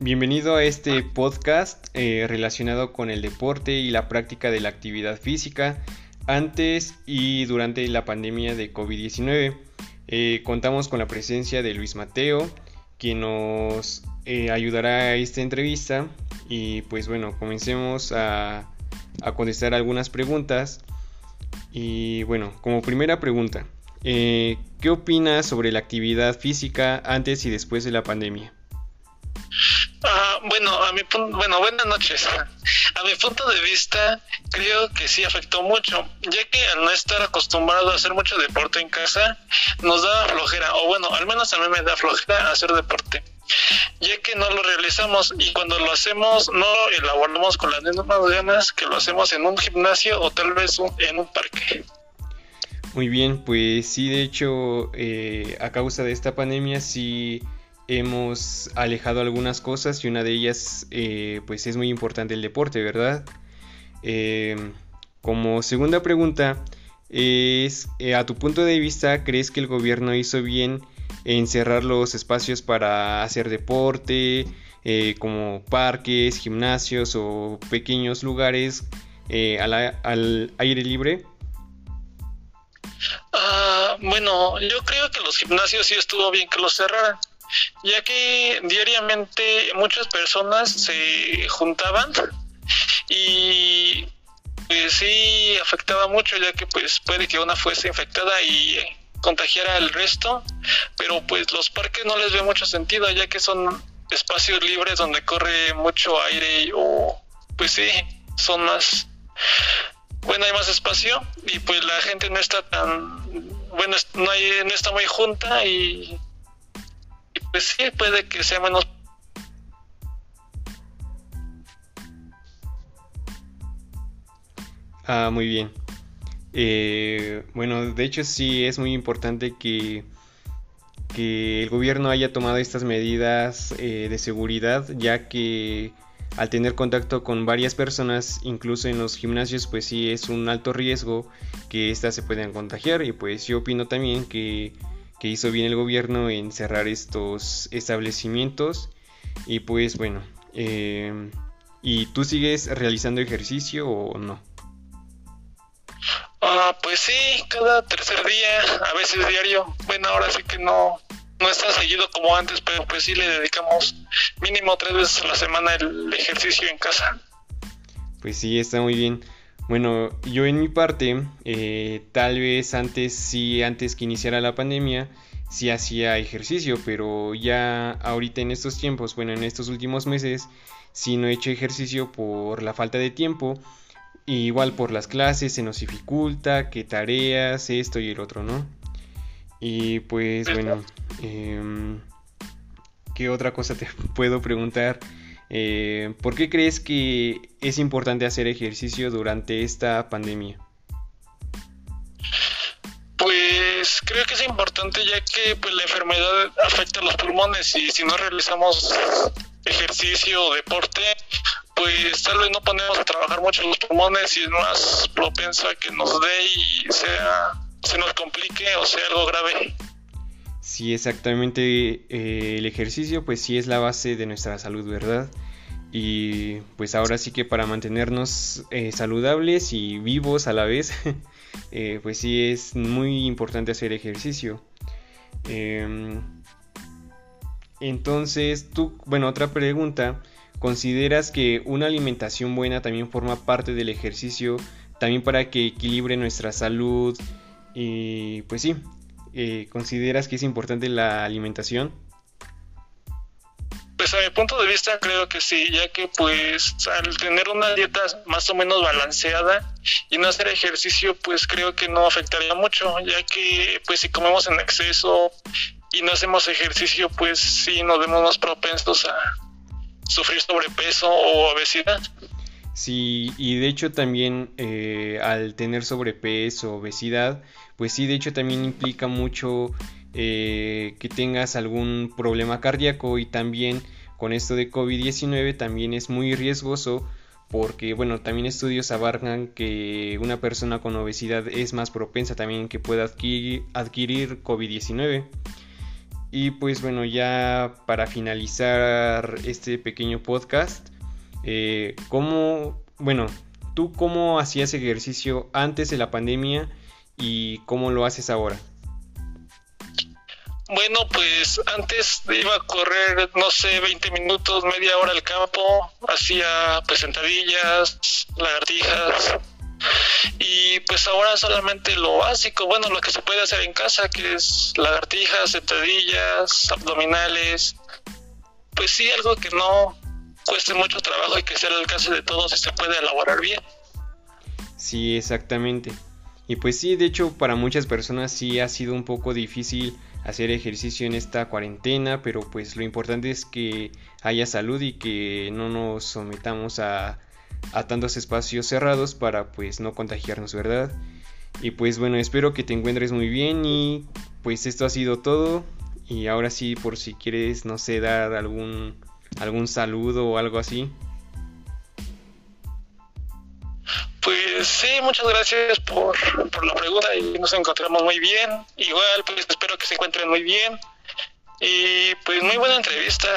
Bienvenido a este podcast eh, relacionado con el deporte y la práctica de la actividad física antes y durante la pandemia de COVID-19. Eh, contamos con la presencia de Luis Mateo, quien nos eh, ayudará a esta entrevista y pues bueno, comencemos a, a contestar algunas preguntas. Y bueno, como primera pregunta, ¿qué opinas sobre la actividad física antes y después de la pandemia? Bueno, a mi bueno, buenas noches. A mi punto de vista, creo que sí afectó mucho, ya que al no estar acostumbrado a hacer mucho deporte en casa, nos da flojera, o bueno, al menos a mí me da flojera hacer deporte, ya que no lo realizamos y cuando lo hacemos no lo elaboramos con las mismas ganas que lo hacemos en un gimnasio o tal vez en un parque. Muy bien, pues sí, de hecho, eh, a causa de esta pandemia sí hemos alejado algunas cosas y una de ellas eh, pues es muy importante el deporte, ¿verdad? Em, como segunda pregunta es, eh, a tu punto de vista, ¿crees que el gobierno hizo bien en cerrar los espacios para hacer deporte, eh, como parques, gimnasios o pequeños lugares al, aire libre? Ah, bueno, yo creo que los gimnasios sí estuvo bien que los cerraran ya que diariamente muchas personas se juntaban y pues sí afectaba mucho ya que pues puede que una fuese infectada y contagiara al resto, pero pues los parques no les ve mucho sentido ya que son espacios libres donde corre mucho aire o pues sí, son más bueno, hay más espacio y pues la gente no está tan bueno, no hay no está muy junta y pues sí, puede que sea menos. Ah, muy bien. Eh, bueno, de hecho sí es muy importante que, que el gobierno haya tomado estas medidas eh, de seguridad, ya que al tener contacto con varias personas, incluso en los gimnasios, pues sí es un alto riesgo que éstas se puedan contagiar. Y pues yo opino también que que hizo bien el gobierno en cerrar estos establecimientos. Y pues bueno, eh, ¿y tú sigues realizando ejercicio o no? Ah, pues sí, cada tercer día, a veces diario. Bueno, ahora sí que no, no está seguido como antes, pero pues sí le dedicamos mínimo tres veces a la semana el ejercicio en casa. Pues sí, está muy bien. Bueno, yo en mi parte, eh, tal vez antes, sí, antes que iniciara la pandemia, sí hacía ejercicio, pero ya ahorita en estos tiempos, bueno, en estos últimos meses, sí no he hecho ejercicio por la falta de tiempo. igual por las clases se nos dificulta, qué tareas, esto y el otro, ¿no? Y pues bueno, em, ¿qué otra cosa te puedo preguntar? Eh, ¿Por qué crees que es importante hacer ejercicio durante esta pandemia? Pues creo que es importante ya que pues, la enfermedad afecta a los pulmones y si no realizamos ejercicio o deporte, pues tal vez no ponemos a trabajar mucho los pulmones y es más propenso a que nos dé y sea, se nos complique o sea algo grave. Sí, exactamente. Eh, el ejercicio pues sí es la base de nuestra salud, ¿verdad? Y pues ahora sí que para mantenernos eh, saludables y vivos a la vez, eh, pues sí es muy importante hacer ejercicio. Em, entonces, tú, bueno, otra pregunta, ¿consideras que una alimentación buena también forma parte del ejercicio, también para que equilibre nuestra salud? Y pues sí, eh, ¿consideras que es importante la alimentación? Pues a mi punto de vista creo que sí, ya que pues al tener una dieta más o menos balanceada y no hacer ejercicio pues creo que no afectaría mucho, ya que pues si comemos en exceso y no hacemos ejercicio pues sí nos vemos más propensos a sufrir sobrepeso o obesidad. Sí, y de hecho también eh, al tener sobrepeso, obesidad, pues sí, de hecho también implica mucho eh, que tengas algún problema cardíaco y también con esto de COVID-19 también es muy riesgoso porque bueno, también estudios abarcan que una persona con obesidad es más propensa también que pueda adquirir, adquirir COVID-19. y pues bueno, ya para finalizar este pequeño podcast, eh, ¿cómo, bueno, tú cómo hacías ejercicio antes de la pandemia y cómo lo haces ahora? Bueno, pues antes iba a correr, no sé, 20 minutos, media hora al campo, hacía pues sentadillas, lagartijas, y pues ahora solamente lo básico, bueno, lo que se puede hacer en casa, que es lagartijas, sentadillas, abdominales. Pues sí, algo que no cueste mucho trabajo y que sea el alcance de todos y se puede elaborar bien. Sí, exactamente. Y pues sí, de hecho para muchas personas sí ha sido un poco difícil hacer ejercicio en esta cuarentena, pero pues lo importante es que haya salud y que no nos sometamos a a tantos espacios cerrados para pues no contagiarnos, ¿verdad? Y pues bueno, espero que te encuentres muy bien y pues esto ha sido todo. Y ahora sí, por si quieres, no sé, dar algún, algún saludo o algo así. Sí, muchas gracias por, por la pregunta y nos encontramos muy bien. Igual, pues espero que se encuentren muy bien. Y pues muy buena entrevista.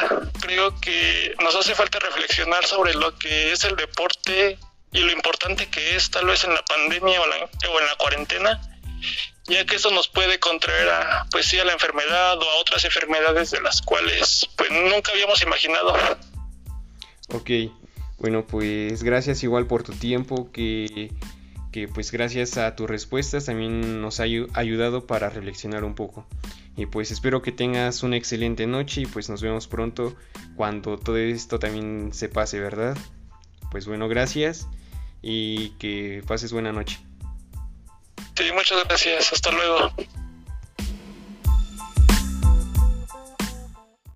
Creo que nos hace falta reflexionar sobre lo que es el deporte y lo importante que es tal vez en la pandemia o, en la cuarentena, ya que eso nos puede contraer a pues sí a la enfermedad o a otras enfermedades de las cuales pues nunca habíamos imaginado. Ok, bueno pues gracias igual por tu tiempo que que pues gracias a tus respuestas también nos ha ayudado para reflexionar un poco. Y pues espero que tengas una excelente noche y pues nos vemos pronto cuando todo esto también se pase, ¿verdad? Pues bueno, gracias y que pases buena noche. Sí, muchas gracias. Hasta luego.